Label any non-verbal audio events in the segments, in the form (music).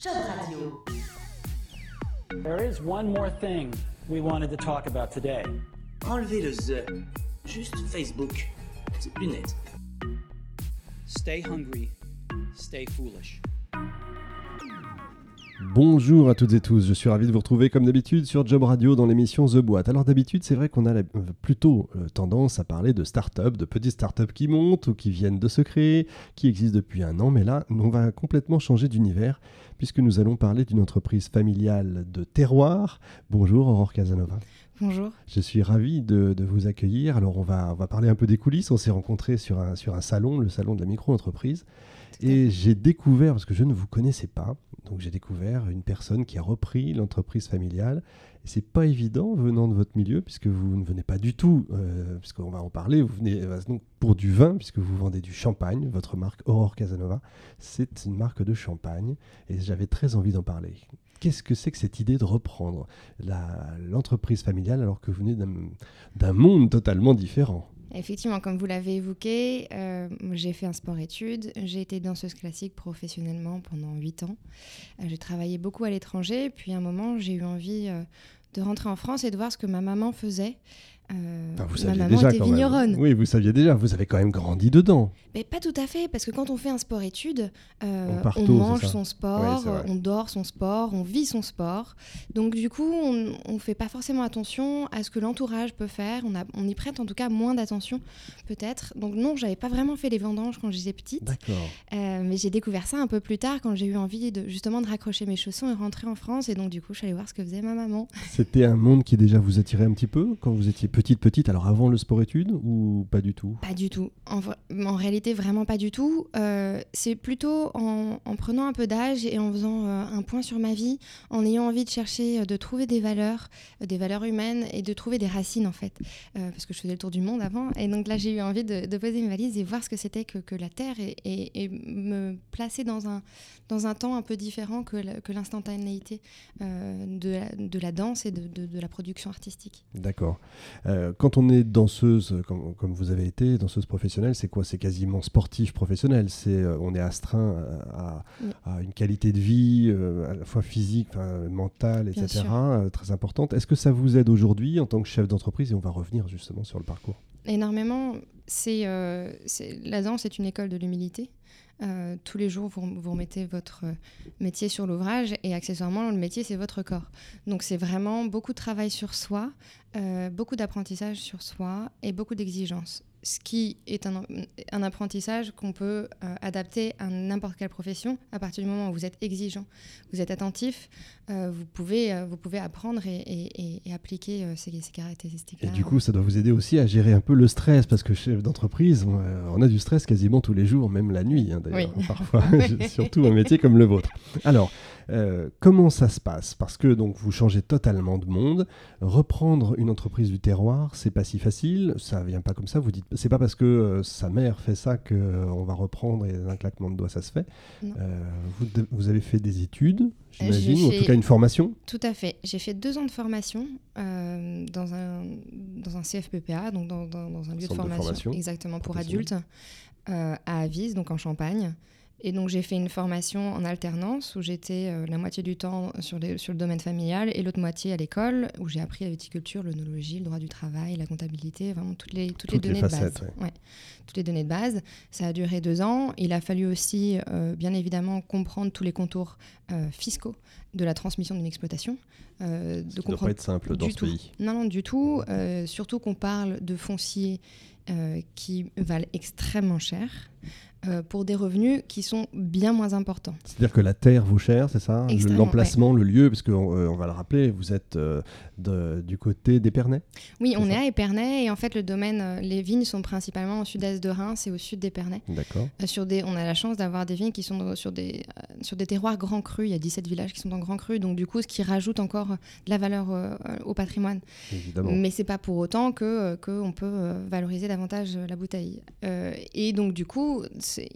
Job Radio. There is one more thing we wanted to talk about today. Enlevez le the. Juste Facebook. C'est plus net. Stay hungry, stay foolish. Bonjour à toutes et tous, je suis ravi de vous retrouver comme d'habitude sur Job Radio dans l'émission The Boîte. Alors d'habitude c'est vrai qu'on a la- euh, plutôt euh, tendance à parler de start-up, de petites start-up qui montent ou qui viennent de se créer, qui existent depuis un an, mais là on va complètement changer d'univers puisque nous allons parler d'une entreprise familiale de terroir. Bonjour Aurore Casanova. Bonjour. Je suis ravi de, de vous accueillir. Alors on va, on va parler un peu des coulisses. On s'est rencontrés sur un, sur un salon, le salon de la micro-entreprise. Et j'ai découvert, parce que je ne vous connaissais pas, donc j'ai découvert une personne qui a repris l'entreprise familiale. Et c'est pas évident venant de votre milieu, puisque vous ne venez pas du tout, euh, puisqu'on va en parler, vous venez euh, donc pour du vin, puisque vous vendez du champagne. Votre marque Aurore Casanova, c'est une marque de champagne. Et j'avais très envie d'en parler. Qu'est-ce que c'est que cette idée de reprendre l'entreprise familiale alors que vous venez d'un monde totalement différent? Effectivement, comme vous l'avez évoqué, euh, j'ai fait un sport-études. J'ai été danseuse classique professionnellement pendant 8 ans. Euh, j'ai travaillé beaucoup à l'étranger. Puis à un moment, j'ai eu envie euh, de rentrer en France et de voir ce que ma maman faisait. Euh, Enfin, vous ma saviez maman déjà était vigneronne. Oui, vous saviez déjà. Vous avez quand même grandi dedans. Mais pas tout à fait, parce que quand on fait un sport-études, euh, On mange son sport, on dort son sport, on vit son sport. Donc du coup, on ne fait pas forcément attention à ce que l'entourage peut faire. On, a, on y prête en tout cas moins d'attention, peut-être. Donc non, j'avais pas vraiment fait les vendanges quand j'étais petite. D'accord. Euh, mais j'ai découvert ça un peu plus tard, quand j'ai eu envie de, justement de raccrocher mes chaussons et rentrer en France. Et donc du coup, je suis allée voir ce que faisait ma maman. C'était un monde qui déjà vous attirait un petit peu quand vous étiez petite, petite. Alors avant le sport-études ou pas du tout? Pas du tout. En, réalité, vraiment pas du tout. Euh, c'est plutôt en, en prenant un peu d'âge et en faisant euh, un point sur ma vie, en ayant envie de chercher, euh, de trouver des valeurs, euh, des valeurs humaines et de trouver des racines en fait. Parce que je faisais le tour du monde avant. Et donc là, j'ai eu envie de, de poser mes valises et voir ce que c'était que, que la Terre et, et- et me placer dans un, dans un temps un peu différent que, l'instantanéité de, la, de la danse et de la production artistique. D'accord. Euh, quand on est danseuse, comme, comme vous avez été, danseuse professionnelle, c'est quoi? C'est quasiment sportif professionnel. C'est, euh, on est astreint à, Oui. à une qualité de vie euh, à la fois physique, mentale, etc., euh, très importante. Est-ce que ça vous aide aujourd'hui en tant que chef d'entreprise? Et on va revenir justement sur le parcours. énormément. C'est euh, c'est- la danse est une école de l'humilité. Euh, tous les jours, vous, vous remettez votre euh, métier sur l'ouvrage et accessoirement, le métier, c'est votre corps. Donc, c'est vraiment beaucoup de travail sur soi, euh, beaucoup d'apprentissage sur soi et beaucoup d'exigences. Ce qui est un, un apprentissage qu'on peut euh, adapter à n'importe quelle profession. À partir du moment où vous êtes exigeant, vous êtes attentif, euh, vous, pouvez, euh, vous pouvez apprendre et, et- et- et appliquer ces, ces caractéristiques-là. Et du coup, ça doit vous aider aussi à gérer un peu le stress, parce que chef d'entreprise, on, on a du stress quasiment tous les jours, même la nuit, hein, d'ailleurs, Oui. parfois, (laughs) surtout un métier comme le vôtre. Alors, euh, comment ça se passe? Parce que donc vous changez totalement de monde. Reprendre une entreprise du terroir, c'est pas si facile. Ça vient pas comme ça. Vous dites, c'est pas parce que euh, sa mère fait ça que euh, on va reprendre et d'un claquement de doigts ça se fait. Euh, vous, de- vous avez fait des études, j'ai j'imagine, ou en tout cas une formation. Tout à fait. J'ai fait deux ans de formation euh, dans, un, dans un CFPPA, donc dans, dans- dans un lieu de Centre de formation, formation exactement pour adultes, euh, à Avise, donc en Champagne. Et donc j'ai fait une formation en alternance où j'étais euh, la moitié du temps sur, les- sur le domaine familial et l'autre moitié à l'école où j'ai appris la viticulture, l'onologie, le droit du travail, la comptabilité, vraiment toutes les, toutes les Toutes les données facettes, de base. ouais. Ouais, toutes les données de base. Ça a duré deux ans. Il a fallu aussi, euh, bien évidemment, comprendre tous les contours euh, fiscaux de la transmission d'une exploitation. euh, de Ça doit comprendre pas être simple dans ce tout. pays. non, non, du tout. Surtout qu'on parle de fonciers euh, qui valent extrêmement cher euh, pour des revenus qui sont bien moins importants. C'est-à-dire que la terre vaut cher, c'est ça Le- Extrêmement, L'emplacement, le lieu, parce qu'on on va le rappeler, vous êtes euh, de- du côté d'Épernay Oui, on ça. est à Épernay et en fait le domaine, euh, les vignes sont principalement au sud-est de Reims et au sud d'Épernay. D'accord. Euh, sur des, on a la chance d'avoir des vignes qui sont dans- sur des, euh, sur des terroirs grands crus. Il y a 17 villages qui sont en grands crus, donc du coup, ce qui rajoute encore euh, de la valeur euh, au patrimoine. Évidemment. Mais c'est pas pour autant que euh, qu'on peut euh, valoriser davantage davantage la bouteille. Euh, et donc, du coup,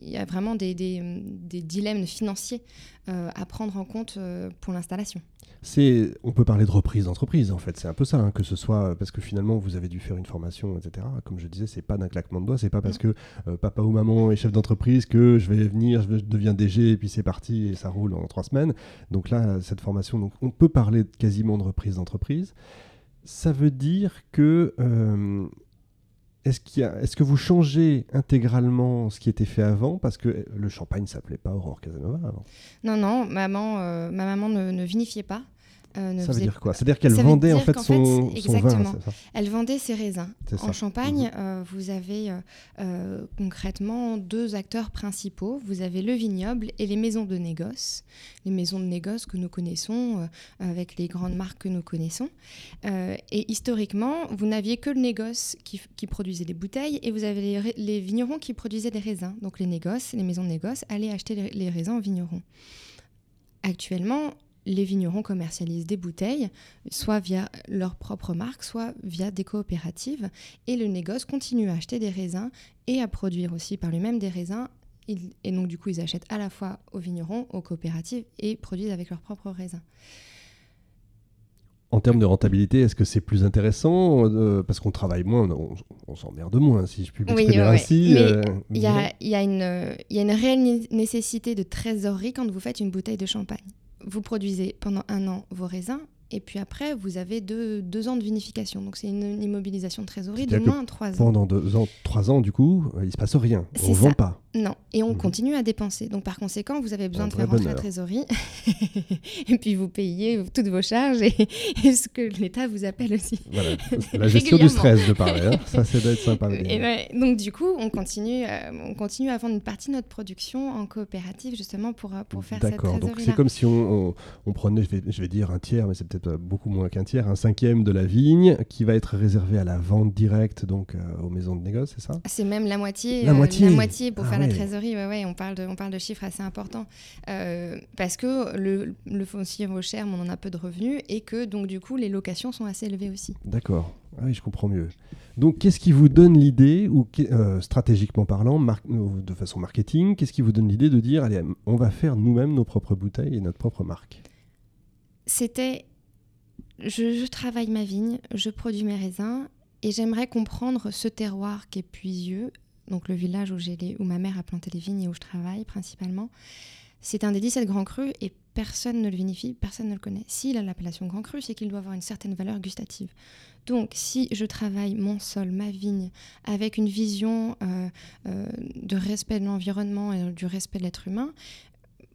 il y a vraiment des, des, des dilemmes financiers euh, à prendre en compte euh, pour l'installation. C'est, on peut parler de reprise d'entreprise en fait, c'est un peu ça, hein, que ce soit parce que finalement vous avez dû faire une formation, etc. Comme je disais, c'est pas d'un claquement de doigts, c'est pas parce que papa ou maman est chef d'entreprise que je vais venir, je deviens DG et puis c'est parti et ça roule en trois semaines. Donc là, cette formation, donc on peut parler quasiment de reprise d'entreprise. Ça veut dire que est-ce, est-ce que vous changez intégralement ce qui était fait avant Parce que le champagne s'appelait pas Aurore Casanova avant? Non, non, maman, euh, ma maman ne, vinifiait pas. Euh, ça veut dire quoi? C'est-à-dire qu'elle vendait en fait son, vin. Elle vendait ses raisins. En Champagne, mhm. euh, vous avez euh, concrètement deux acteurs principaux. Vous avez le vignoble et les maisons de négoce. Les maisons de négoce que nous connaissons avec les grandes marques que nous connaissons. et historiquement, vous n'aviez que le négoce qui, produisait les bouteilles et vous avez les, vignerons qui produisaient des raisins. Donc les négoces, les maisons de négoce allaient acheter les, les raisins aux vignerons. Actuellement, les vignerons commercialisent des bouteilles, soit via leur propre marque, soit via des coopératives. Et le négoce continue à acheter des raisins et à produire aussi par lui-même des raisins. Et donc, du coup, ils achètent à la fois aux vignerons, aux coopératives et produisent avec leurs propres raisins. En termes de rentabilité, est-ce que c'est plus intéressant euh, Parce qu'on travaille moins, on, s'emmerde moins, si je puis m'exprimer ainsi. Il y, a une réelle nécessité de trésorerie quand vous faites une bouteille de champagne vous produisez pendant un an vos raisins et puis après, vous avez deux, deux ans de vinification. Donc c'est une immobilisation de trésorerie de moins de trois ans. Pendant deux ans, trois ans, du coup, il ne se passe rien. On ne vend pas. Non, et on mhm. continue à dépenser. Donc par conséquent, vous avez besoin de faire rentrer la trésorerie. (laughs) et puis vous payez toutes vos charges et, (laughs) ce que l'État vous appelle aussi. Voilà, (laughs) la gestion du stress, de parler. Hein. Ça, c'est d'être sympa. Et donc du coup, on continue, euh, on continue à vendre une partie de notre production en coopérative justement pour, euh, pour faire cette trésorerie. D'accord, donc c'est comme si on, on, prenait, je vais, je vais dire un tiers, mais c'est peut-être beaucoup moins qu'un tiers, un cinquième de la vigne qui va être réservé à la vente directe donc euh, aux maisons de négoce, c'est ça? C'est même la moitié. La moitié. La moitié pour ah faire la trésorerie. Ouais, ouais, on parle de, on parle de chiffres assez importants euh, parce que le, le foncier vaut cher, mais on en a peu de revenus et que donc du coup les locations sont assez élevées aussi. D'accord. Ah oui, je comprends mieux. Donc, qu'est-ce qui vous donne l'idée, ou euh, stratégiquement parlant, de façon marketing, qu'est-ce qui vous donne l'idée de dire, allez, on va faire nous-mêmes nos propres bouteilles et notre propre marque? C'était je, travaille ma vigne, je produis mes raisins et j'aimerais comprendre ce terroir qui est Puisieux, donc le village où, ma mère a planté les vignes et où je travaille principalement. C'est un des 17 grands crus et personne ne le vinifie, personne ne le connaît. S'il a l'appellation grand cru, c'est qu'il doit avoir une certaine valeur gustative. Donc, si je travaille mon sol, ma vigne, avec une vision euh, euh, de respect de l'environnement et du respect de l'être humain,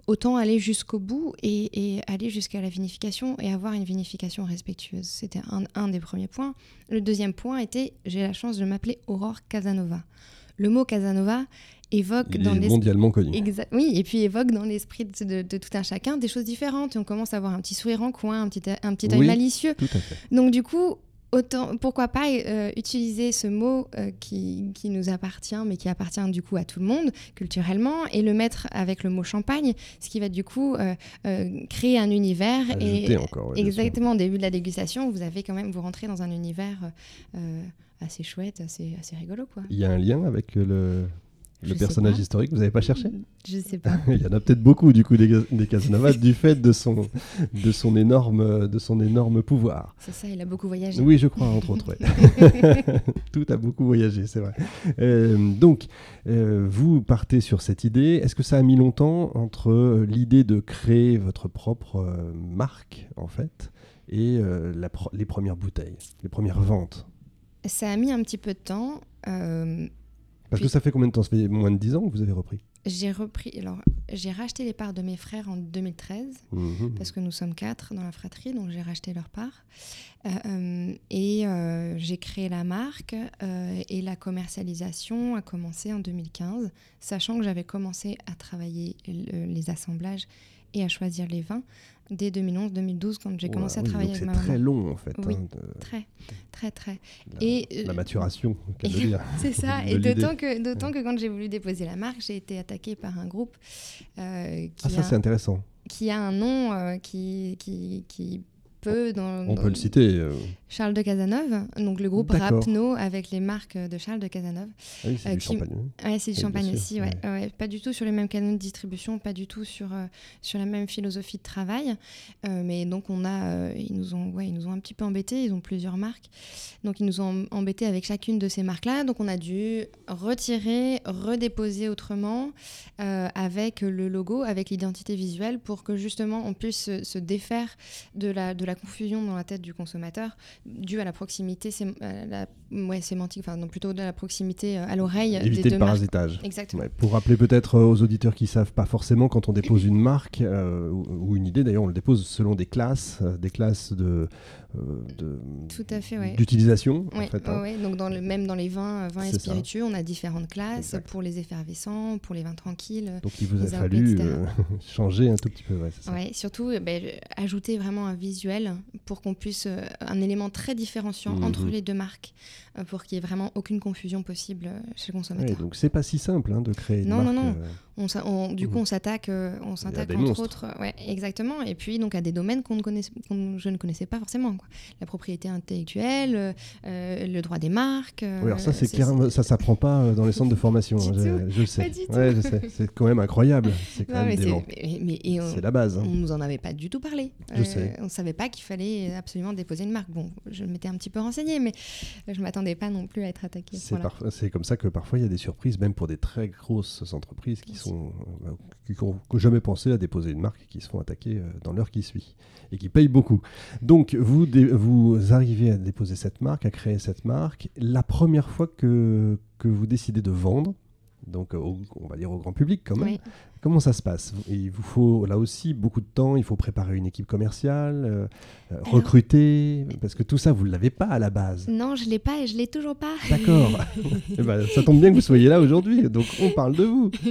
autant aller jusqu'au bout et, aller jusqu'à la vinification et avoir une vinification respectueuse. C'était un, des premiers points. Le deuxième point était, j'ai la chance de m'appeler Aurore Casanova. Le mot Casanova évoque dans l'esprit mondialement connu. Oui, et puis évoque dans l'esprit de, tout un chacun des choses différentes. Et on commence à avoir un petit sourire en coin, un petit, un petit œil malicieux. Donc du coup, autant, pourquoi pas euh, utiliser ce mot euh, qui, qui, nous appartient, mais qui appartient du coup à tout le monde culturellement, et le mettre avec le mot champagne, ce qui va du coup euh, créer un univers. et encore, exactement, au début de la dégustation, vous avez quand même, vous rentrez dans un univers assez chouette, assez, assez rigolo. Quoi. Il y a un lien avec le, le personnage historique, vous n'avez pas cherché Je sais (laughs) pas. Il y en a peut-être beaucoup du coup des, des Casanova du fait de son, de, son énorme, de son énorme pouvoir. C'est ça, il a beaucoup voyagé. Oui, je crois, entre autres. (laughs) (laughs) Tout a beaucoup voyagé, c'est vrai. Euh, donc, euh, vous partez sur cette idée. Est-ce que ça a mis longtemps entre l'idée de créer votre propre euh, marque, en fait, et les premières bouteilles, les premières ventes? Ça a mis un petit peu de temps. Parce que ça fait combien de temps? Ça fait moins de 10 ans que vous avez repris? J'ai repris. Alors, j'ai racheté les parts de mes frères en 2013, mhm. parce que nous sommes quatre dans la fratrie, donc j'ai racheté leurs parts. Euh, euh, et euh, j'ai créé la marque, et la commercialisation a commencé en 2015, sachant que j'avais commencé à travailler les assemblages et à choisir les vins dès 2011-2012 quand j'ai commencé à travailler avec ma maman. C'est très long en fait. Oui, hein, très, très, très. La, et la maturation, (laughs) C'est ça. et d'autant que, d'autant que quand j'ai voulu déposer la marque, j'ai été attaquée par un groupe euh, qui ah ça c'est intéressant. Qui a un nom euh, qui, qui, qui peut. Dans, On dans- peut le citer. euh, Charles de Casanove, donc le groupe. Rapno avec les marques de Charles de Casanove. Ah oui, c'est Euh, du qui- champagne. hein. Ouais, c'est du Oui, champagne aussi, ouais. ouais. Pas du tout sur les mêmes canaux de distribution, pas du tout sur, euh, sur la même philosophie de travail. Euh, mais donc, on a, ils, nous ont, ouais, ils nous ont un petit peu embêtés, ils ont plusieurs marques. Donc, ils nous ont embêtés avec chacune de ces marques-là. Donc, on a dû retirer, redéposer autrement avec le logo, avec l'identité visuelle pour que justement on puisse se, se défaire de la, de la confusion dans la tête du consommateur due à la proximité sém- à la, ouais, sémantique, enfin non, plutôt de la proximité euh, à l'oreille des Éviter deux le parasitage. Exactement. Ouais, pour rappeler peut-être euh, aux auditeurs qui savent pas forcément, quand on dépose une marque euh, ou, ou une idée, d'ailleurs on le dépose selon des classes, des classes de, euh, fait, ouais. d'utilisation. en fait, hein. Donc dans le, même dans les vins, vins et ça. spiritueux, on a différentes classes Exact. pour les effervescents, pour les vins tranquilles. Donc il vous a fallu euh, (laughs) changer un tout petit peu. Ça. Surtout ben, ajouter vraiment un visuel pour qu'on puisse euh, un élément très différenciant Mhm. entre les deux marques euh, pour qu'il n'y ait vraiment aucune confusion possible euh, chez le Ouais, consommateur. donc c'est pas si simple hein, de créer une Non, non, marque. non. Euh, On du coup, Mhm. on s'attaque, euh, on s'attaque entre monstres. autres, euh, ouais, exactement, et puis donc à des domaines qu'on ne je ne connaissais pas forcément, quoi. La propriété intellectuelle, euh, euh, le droit des marques. euh, Oui, alors ça, c'est clair, ça s'apprend pas euh, dans les centres de formation. Je, le sais. Ouais. C'est quand même incroyable. C'est quand Non, même la base. hein. On nous en avait pas du tout parlé. Je sais. On savait pas qu'il fallait absolument déposer une marque. Bon, je m'étais un petit peu renseignée, mais je m'attendais pas non plus à être attaquée. c'est comme ça que parfois il y a des surprises, même pour des très grosses entreprises qui sont euh, qui n'ont jamais pensé à déposer une marque qui se font attaquer euh, dans l'heure qui suit et qui payent beaucoup. Donc vous vous arrivez à déposer cette marque, à créer cette marque. La première fois que que vous décidez de vendre, donc on va dire au grand public quand même. Comment ça se passe? Il vous faut là aussi beaucoup de temps, il faut préparer une équipe commerciale, euh, euh, recruter, parce que tout ça, vous ne l'avez pas à la base. Non, je l'ai pas et je l'ai toujours pas. D'accord. (laughs) Eh ben, ça tombe bien que vous soyez là aujourd'hui, donc on parle de vous. (laughs)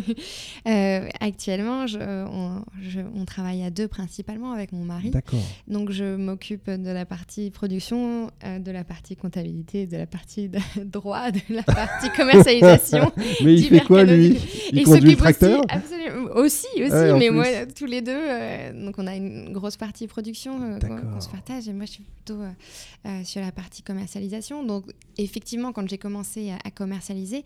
Euh, actuellement, je- on, je- on travaille à deux principalement avec mon mari. D'accord. Donc, je m'occupe de la partie production, euh, de la partie comptabilité, de la partie de- (laughs) droit, de la partie commercialisation. Mais il fait quoi lui? Il Et conduit le s'occupe aussi- tracteur absolument, Aussi, aussi, Ouais, mais plus. moi, tous les deux, euh, donc on a une grosse partie production euh, qu'on se partage, et moi je suis plutôt euh, euh, sur la partie commercialisation. Donc effectivement, quand j'ai commencé à, à commercialiser,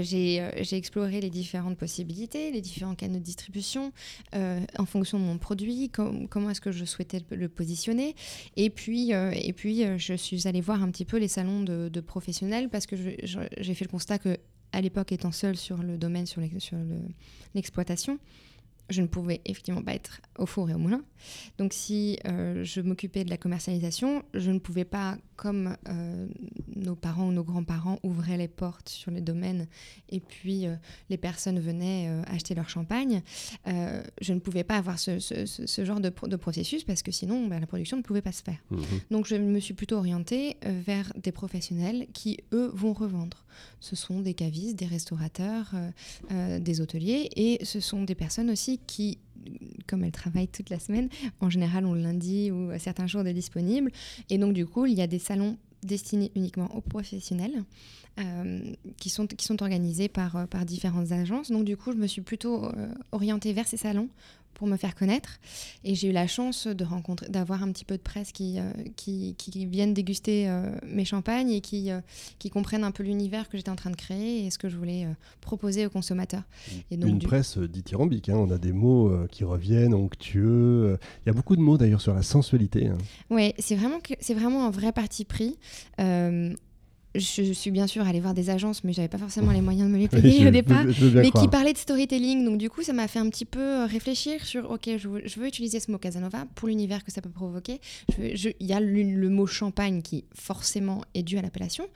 j'ai exploré les différentes possibilités, les différents canaux de distribution, en fonction de mon produit, com- comment est-ce que je souhaitais le, le positionner. Et puis, et puis je suis allée voir un petit peu les salons de, de professionnels, parce que j'ai fait le constat que à l'époque, étant seule sur le domaine, sur l'ex- sur le- l'exploitation, je ne pouvais effectivement pas être au four et au moulin. Donc si euh, je m'occupais de la commercialisation, je ne pouvais pas, comme euh, nos parents ou nos grands-parents ouvraient les portes sur les domaines et puis euh, les personnes venaient acheter leur champagne, je ne pouvais pas avoir ce, ce- ce- ce genre de, pro- de processus parce que sinon ben, la production ne pouvait pas se faire. Mhm. Donc je me suis plutôt orientée vers des professionnels qui, eux, vont revendre. Ce sont des cavistes, des restaurateurs, des hôteliers, et ce sont des personnes aussi qui, comme elles travaillent toute la semaine, en général on le lundi ou certains jours de disponibles, et donc du coup il y a des salons destinés uniquement aux professionnels. euh, qui, sont, qui sont organisés par, euh, par différentes agences. Donc du coup, je me suis plutôt euh, orientée vers ces salons pour me faire connaître. Et j'ai eu la chance de rencontrer, d'avoir un petit peu de presse qui, euh, qui, qui viennent déguster euh, mes champagnes et qui, euh, qui comprennent un peu l'univers que j'étais en train de créer et ce que je voulais proposer aux consommateurs. Et donc, Une du- presse dithyrambique, hein. on a des mots qui reviennent, onctueux. Il y a beaucoup de mots d'ailleurs sur la sensualité. hein. Ouais, c'est vraiment, que- c'est vraiment un vrai parti pris. Je suis bien sûr allée voir des agences, mais j'avais pas forcément les moyens de me les (laughs) Oui, payer je- au départ. je mais croire. qui parlait de storytelling. Donc du coup, ça m'a fait un petit peu euh, réfléchir sur, ok, je veux, utiliser ce mot Casanova pour l'univers que ça peut provoquer. Il y a le, le mot champagne qui forcément est dû à l'appellation.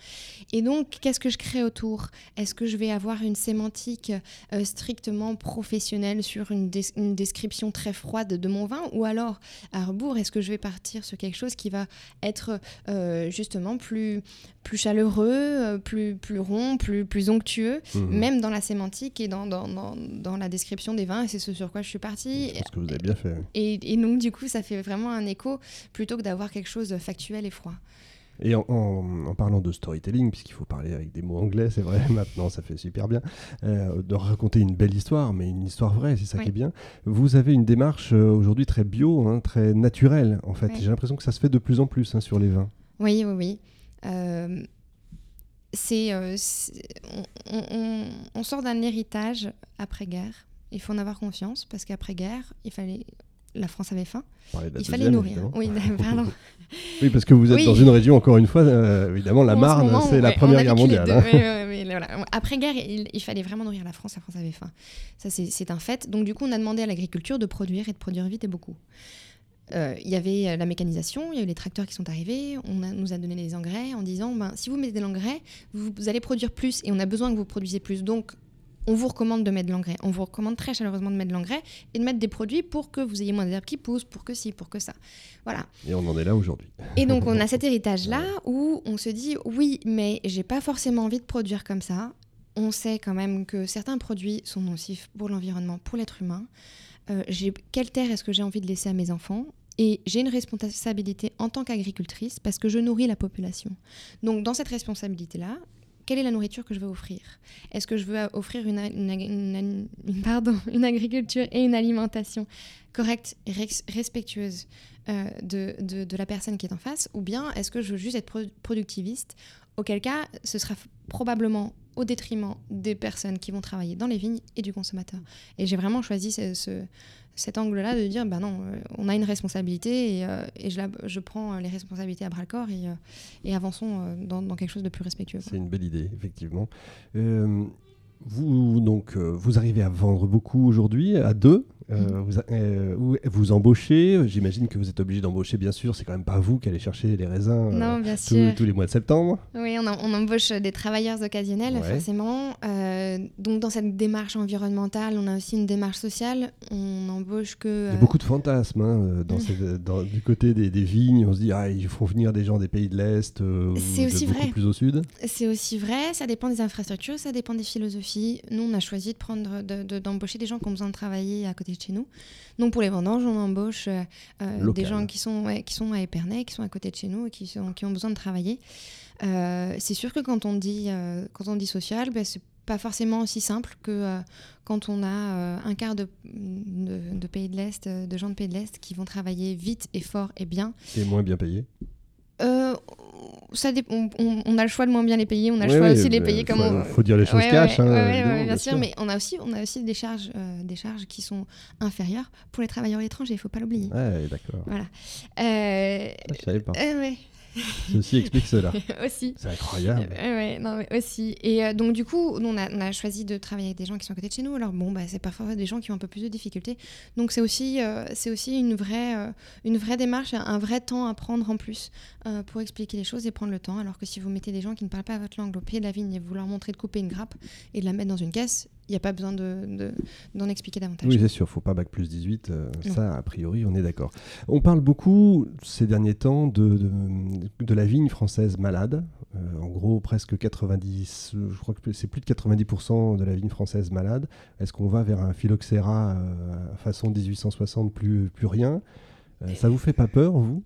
Et donc, qu'est-ce que je crée autour? Est-ce que je vais avoir une sémantique euh, strictement professionnelle sur une, des- une description très froide de mon vin? Ou alors, à rebours, est-ce que je vais partir sur quelque chose qui va être euh, justement plus, plus chaleureux, euh, plus, plus rond, plus, plus onctueux Mhm. même dans la sémantique et dans, dans, dans, dans la description des vins, et c'est ce sur quoi je suis partie. Je pense que vous avez bien fait. oui. Et, et donc, du coup, ça fait vraiment un écho plutôt que d'avoir quelque chose de factuel et froid. Et en, en- en parlant de storytelling, puisqu'il faut parler avec des mots anglais, c'est vrai, (laughs) maintenant ça fait super bien, euh, de raconter une belle histoire, mais une histoire vraie, c'est ça Oui. qui est bien. Vous avez une démarche euh, aujourd'hui très bio, hein, très naturelle, en fait. Oui. J'ai l'impression que ça se fait de plus en plus hein, sur les vins. Oui, oui, oui. Euh, c'est, euh, on, on- on- on sort d'un héritage après-guerre. Il faut en avoir confiance parce qu'après-guerre, il fallait, la France avait faim. Il fallait nourrir. évidemment. Oui, (laughs) pardon. Oui, parce que vous êtes Oui. dans une région, encore une fois, euh, évidemment, la Marne, c'est la ouais, Première Guerre mondiale. hein. Ouais, voilà. Après-guerre, il, il fallait vraiment nourrir la France. La France avait faim. Ça, c'est un fait. Donc, du coup, on a demandé à l'agriculture de produire et de produire vite et beaucoup. Euh, Il y avait euh, la mécanisation, il y a eu les tracteurs qui sont arrivés, on a- nous a donné les engrais en disant ben, si vous mettez de l'engrais, vous, vous allez produire plus et on a besoin que vous produisiez plus. Donc, on vous recommande de mettre de l'engrais. On vous recommande très chaleureusement de mettre de l'engrais et de mettre des produits pour que vous ayez moins d'herbes qui poussent, pour que ci, pour que ça. Voilà. Et on en est là aujourd'hui. Et donc on a (laughs) cet héritage-là où on se dit oui, mais j'ai pas forcément envie de produire comme ça. On sait quand même que certains produits sont nocifs pour l'environnement, pour l'être humain. Euh, quelle terre est-ce que j'ai envie de laisser à mes enfants? Et j'ai une responsabilité en tant qu'agricultrice parce que je nourris la population. Donc dans cette responsabilité-là, quelle est la nourriture que je veux offrir? Est-ce que je veux offrir une, pardon, (laughs) une agriculture et une alimentation correcte et respectueuse euh, de, de- la personne qui est en face? Ou bien est-ce que je veux juste être pro- productiviste? Auquel cas, ce sera probablement au détriment des personnes qui vont travailler dans les vignes et du consommateur. Et j'ai vraiment choisi ce- cet angle-là de dire, bah non, euh, on a une responsabilité et, euh, je, je prends euh, les responsabilités à bras le corps et, avançons dans, quelque chose de plus respectueux. C'est une belle idée, effectivement. Vous, donc, vous arrivez à vendre beaucoup aujourd'hui, à deux. Euh, vous, euh, vous, embauchez. J'imagine que vous êtes obligé d'embaucher, bien sûr. C'est quand même pas vous qui allez chercher les raisins euh, Non, bien tous, sûr. tous les mois de septembre. Oui, on, embauche des travailleurs occasionnels, Ouais. forcément. Donc, dans cette démarche environnementale, on a aussi une démarche sociale. On embauche que. Il y a beaucoup de fantasmes hein, dans Mm. dans- du côté des, des vignes. On se dit, ah, ils font venir des gens des pays de l'Est C'est de aussi vrai. plus au sud. C'est aussi vrai, ça dépend des infrastructures, ça dépend des philosophies. Nous, on a choisi de prendre, de- de- d'embaucher des gens qui ont besoin de travailler à côté de chez nous. Donc, pour les vendanges, on embauche euh, euh, des gens qui sont, ouais, qui sont à Épernay, qui sont à côté de chez nous et qui, sont, qui ont besoin de travailler. Euh, c'est sûr que quand on dit, euh, quand on dit social, ben, c'est pas forcément aussi simple que quand on a un quart de, de, de pays de l'Est, de gens de pays de l'Est qui vont travailler vite et fort et bien. Et moins bien payé. Euh, ça on, on- a le choix de moins bien les payer, on a le Oui, choix oui, aussi de les payer comme faut, on... faut dire les choses Ouais, cash. ouais, hein, ouais, bien bien sûr, mais on a aussi, on a aussi des, charges, euh, des charges qui sont inférieures pour les travailleurs étrangers, il ne faut pas l'oublier. Ouais, d'accord. Voilà. Euh, savais pas. euh, ouais, (laughs) Ceci explique cela. (laughs) aussi. C'est incroyable. Euh, ouais, non, mais aussi. Et euh, donc, du coup, on a, on a choisi de travailler avec des gens qui sont à côté de chez nous. Alors, bon, bah, c'est parfois des gens qui ont un peu plus de difficultés. Donc, c'est aussi, euh, c'est aussi une, vraie, une vraie démarche, un vrai temps à prendre en plus pour expliquer les choses et prendre le temps. Alors que si vous mettez des gens qui ne parlent pas votre langue au pied de la vigne et vous leur montrez de couper une grappe et de la mettre dans une caisse, n'y a pas besoin de, de- d'en expliquer davantage. Oui, c'est sûr, faut pas bac plus 18, euh, ça, a priori, on est d'accord. On parle beaucoup ces derniers temps de, de, de la vigne française malade. Euh, en gros, presque 90, je crois que c'est plus de 90% de la vigne française malade. Est-ce qu'on va vers un phylloxéra euh, façon 1860, plus, plus rien? Euh, Ça vous fait pas peur, vous?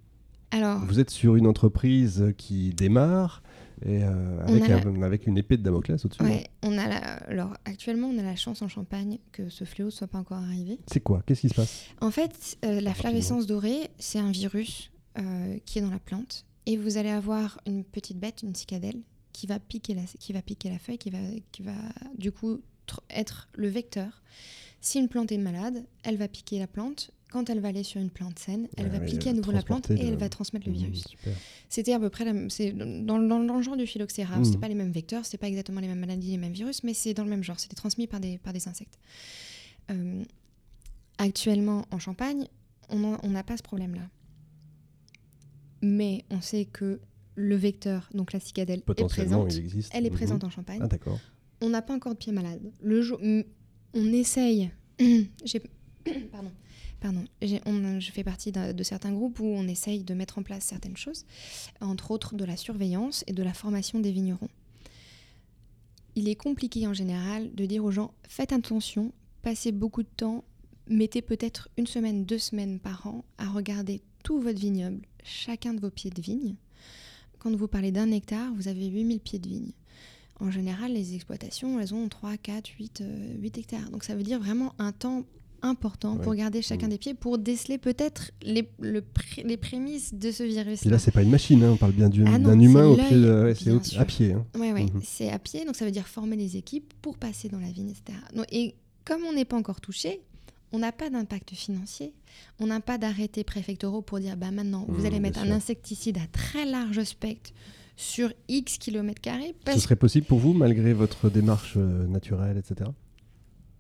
Alors, Vous êtes sur une entreprise qui démarre et euh, avec, un- avec une épée de Damoclès au-dessus. ouais, on a la- alors, actuellement, on a la chance en Champagne que ce fléau ne soit pas encore arrivé. C'est quoi? Qu'est-ce qui se passe? En fait, euh, la flavescence dorée, c'est un virus euh, qui est dans la plante. Et vous allez avoir une petite bête, une cicadelle, qui va piquer la, qui va piquer la feuille, qui va, qui va du coup tr- être le vecteur. Si une plante est malade, elle va piquer la plante. Quand elle va aller sur une plante saine, elle Ah va oui, piquer à elle va nouveau la plante et elle le- va transmettre le Mmh, virus. C'était à peu près la- dans, dans- dans le genre du phylloxéra. Mhm. C'est pas les mêmes vecteurs, c'est pas exactement les mêmes maladies, les mêmes virus, mais c'est dans le même genre. C'était transmis par des, par des insectes. Euh, actuellement, en Champagne, on n'a pas ce problème-là. Mais on sait que le vecteur, donc la cicadelle, est présente. Elle est Mhm. présente en Champagne. Ah, d'accord. On n'a pas encore de pied malade. Le jour, on essaye. (clears throat) J'ai- (clears throat) Pardon. Pardon. Je fais partie de certains groupes où on essaye de mettre en place certaines choses, entre autres de la surveillance et de la formation des vignerons. Il est compliqué en général de dire aux gens faites attention, passez beaucoup de temps, mettez peut-être une semaine, deux semaines par an à regarder tout votre vignoble, chacun de vos pieds de vigne. quand vous parlez d'un hectare, vous avez 8000 pieds de vigne. En général, les exploitations, elles ont 3, 4, 8, 8 hectares. Donc ça veut dire vraiment un temps important pour garder chacun Mm. des pieds, pour déceler peut-être les, le les prémices de ce virus. Puis là, c'est pas une machine, hein, on parle bien d'une- Ah d'un humain au pied, de- ouais, au- sûr. à pied. hein. Ouais, Mhm. c'est à pied, donc ça veut dire former les équipes pour passer dans la vigne, etc. Donc, et comme on n'est pas encore touché, on n'a pas d'impact financier, on n'a pas d'arrêtés préfectoraux pour dire bah maintenant vous Mhm, allez mettre un sûr. insecticide à très large spectre sur X kilomètres carrés. Ce serait possible pour vous, malgré votre démarche euh, naturelle, etc.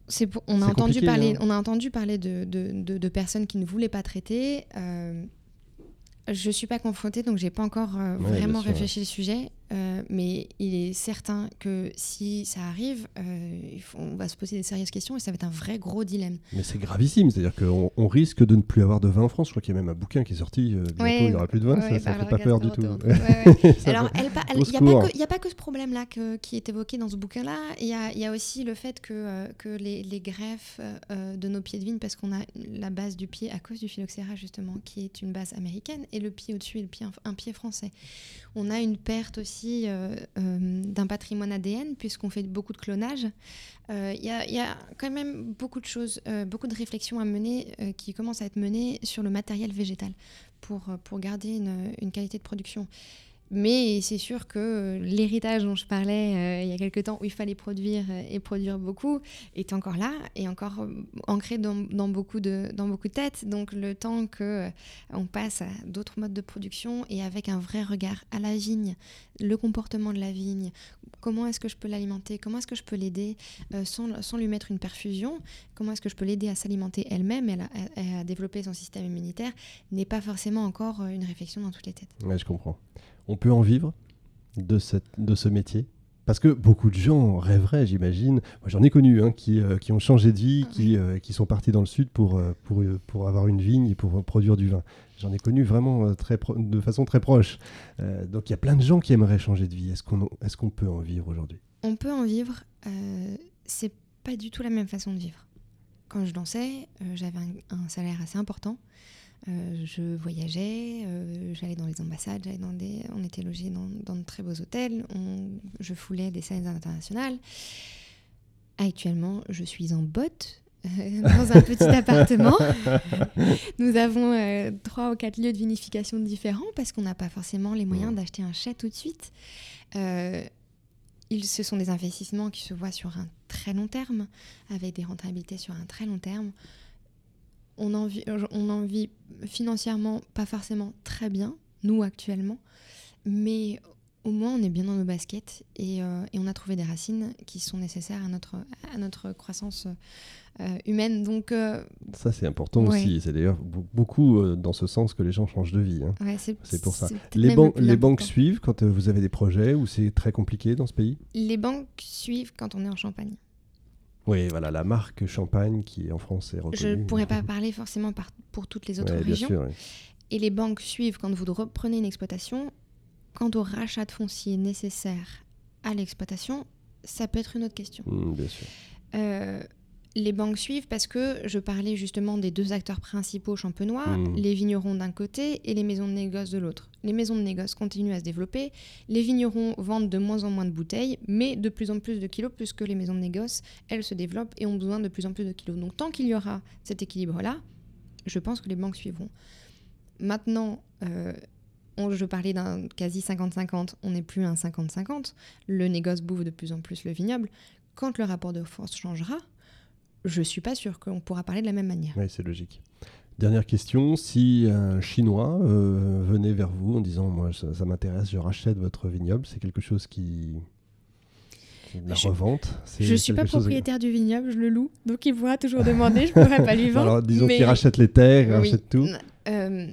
C'est pour- on, a C'est entendu compliqué, parler, hein. on a entendu parler de, de- de- de personnes qui ne voulaient pas traiter. Euh, je ne suis pas confrontée, donc j'ai pas encore euh, Ouais, vraiment réfléchi le sujet. Euh, mais il est certain que si ça arrive, euh, on va se poser des sérieuses questions et ça va être un vrai gros dilemme. Mais c'est gravissime, c'est-à-dire qu'on on risque de ne plus avoir de vin en France. Je crois qu'il y a même un bouquin qui est sorti, euh, bientôt Ouais, il n'y aura plus de vin, ouais, ça, bah ça fait pas peur du tout. ouais, (laughs) Alors, il n'y a, pas que- il y a pas que ce problème-là qui est évoqué dans ce bouquin-là. Il y a, il y a aussi le fait que, que les, les greffes de nos pieds de vigne, parce qu'on a la base du pied à cause du phylloxéra, justement, qui est une base américaine, et le pied au-dessus est le pied, un pied français. On a une perte aussi euh, euh, d'un patrimoine ADN, puisqu'on fait beaucoup de clonage. Euh, Il y, a, il y a quand même beaucoup de choses, euh, beaucoup de réflexions à mener euh, qui commencent à être menées sur le matériel végétal pour, euh, garder une qualité de production. Mais c'est sûr que l'héritage dont je parlais euh, il y a quelque temps, où il fallait produire euh, et produire beaucoup, est encore là et encore euh, ancré dans, beaucoup de, dans beaucoup de têtes. Donc le temps que on passe à d'autres modes de production et avec un vrai regard à la vigne, le comportement de la vigne, comment est-ce que je peux l'alimenter, comment est-ce que je peux l'aider sans, sans lui mettre une perfusion, comment est-ce que je peux l'aider à s'alimenter elle-même et à, développer son système immunitaire, n'est pas forcément encore une réflexion dans toutes les têtes. Ouais, je comprends. On peut en vivre de, cette, de ce métier? Parce que beaucoup de gens rêveraient, j'imagine. Moi, j'en ai connu hein, qui, euh, qui ont changé de vie, qui, euh, qui sont partis dans le sud pour, euh, pour, pour avoir une vigne et pour produire du vin. J'en ai connu vraiment très de façon très proche. Euh, donc il y a plein de gens qui aimeraient changer de vie. Est-ce qu'on est qu'on peut en vivre aujourd'hui? On peut en vivre, c'est pas du tout la même façon de vivre. Quand je dansais, j'avais un, un salaire assez important. Euh, je voyageais, euh, j'allais dans les ambassades, j'allais dans des, on était logés dans, dans de très beaux hôtels, on- je foulais des scènes internationales. Actuellement, je suis en botte euh, (laughs) dans un petit (laughs) appartement. Nous avons euh, trois ou quatre lieux de vinification différents parce qu'on n'a pas forcément les moyens d'acheter un chai tout de suite. Euh, ils, ce sont des investissements qui se voient sur un très long terme, avec des rentabilités sur un très long terme. On en vit, on en vit financièrement pas forcément très bien, nous actuellement, mais au moins on est bien dans nos baskets et, euh, et on a trouvé des racines qui sont nécessaires à notre, à notre croissance euh, humaine. Donc, euh, Ça, c'est important Ouais. aussi. C'est d'ailleurs be- beaucoup euh, dans ce sens que les gens changent de vie. hein. ouais, c'est pour ça. Les, ban- banques suivent quand euh, vous avez des projets ou c'est très compliqué dans ce pays? Les banques suivent quand on est en Champagne. Oui, voilà, la marque Champagne qui en France est reconnue. Je ne pourrais pas (laughs) parler forcément par- pour toutes les autres Ouais, bien régions. sûr, oui. Et les banques suivent quand vous reprenez une exploitation. Quant au rachat de foncier nécessaire à l'exploitation, ça peut être une autre question. Mm, bien sûr. Euh, les banques suivent parce que je parlais justement des deux acteurs principaux champenois, Mm. les vignerons d'un côté et les maisons de négoce de l'autre. Les maisons de négoce continuent à se développer, les vignerons vendent de moins en moins de bouteilles, mais de plus en plus de kilos puisque les maisons de négoce, elles se développent et ont besoin de plus en plus de kilos. Donc tant qu'il y aura cet équilibre-là, je pense que les banques suivront. Maintenant, euh, on- je parlais d'un quasi 50-50, on n'est plus à un 50-50. Le négoce bouffe de plus en plus le vignoble. Quand le rapport de force changera, je suis pas sûre qu'on pourra parler de la même manière. Oui, c'est logique. Dernière question, si un Chinois euh, venait vers vous en disant moi ça, ça m'intéresse, je rachète votre vignoble, c'est quelque chose qui, la Je- revente Je suis pas de- propriétaire du vignoble, je le loue, donc il pourra toujours demander, je pourrais pas lui (laughs) vendre. Alors disons mais- qu'il rachète les terres, il Oui. rachète tout. Euh,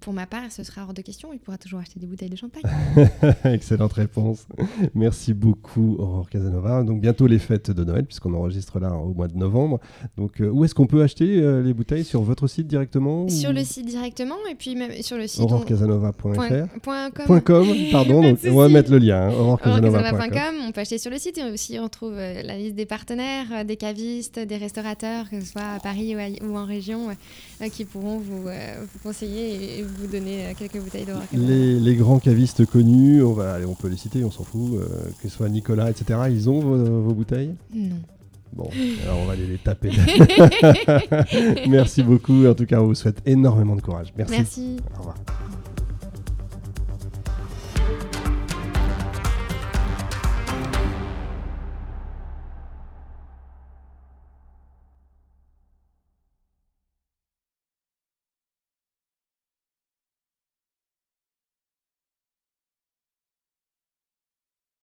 pour ma part, ce sera hors de question, il pourra toujours acheter des bouteilles de champagne. (laughs) Excellente réponse. Merci beaucoup Aurore Casanova. Donc bientôt les fêtes de Noël puisqu'on enregistre là au mois de novembre. Donc euh, où est-ce qu'on peut acheter euh, les bouteilles? Sur votre site directement sur ou le site directement, et puis même sur le site on- aurorecasanova.fr point, point com. Point .com, pardon, (laughs) donc on va mettre le lien, hein, aurorecasanova.com. On peut acheter sur le site et aussi on retrouve euh, la liste des partenaires, des cavistes, des restaurateurs, que ce soit à Paris ou, à- ou en région, qui pourront vous, vous conseiller et vous vous donner euh, quelques bouteilles de les, les, grands cavistes connus, on, va, allez, on peut les citer, on s'en fout, euh, que ce soit Nicolas, etc., ils ont vos, vos bouteilles? Non. Bon, (laughs) alors on va aller les taper. (laughs) Merci beaucoup. En tout cas, on vous souhaite énormément de courage. Merci. Merci. Au revoir.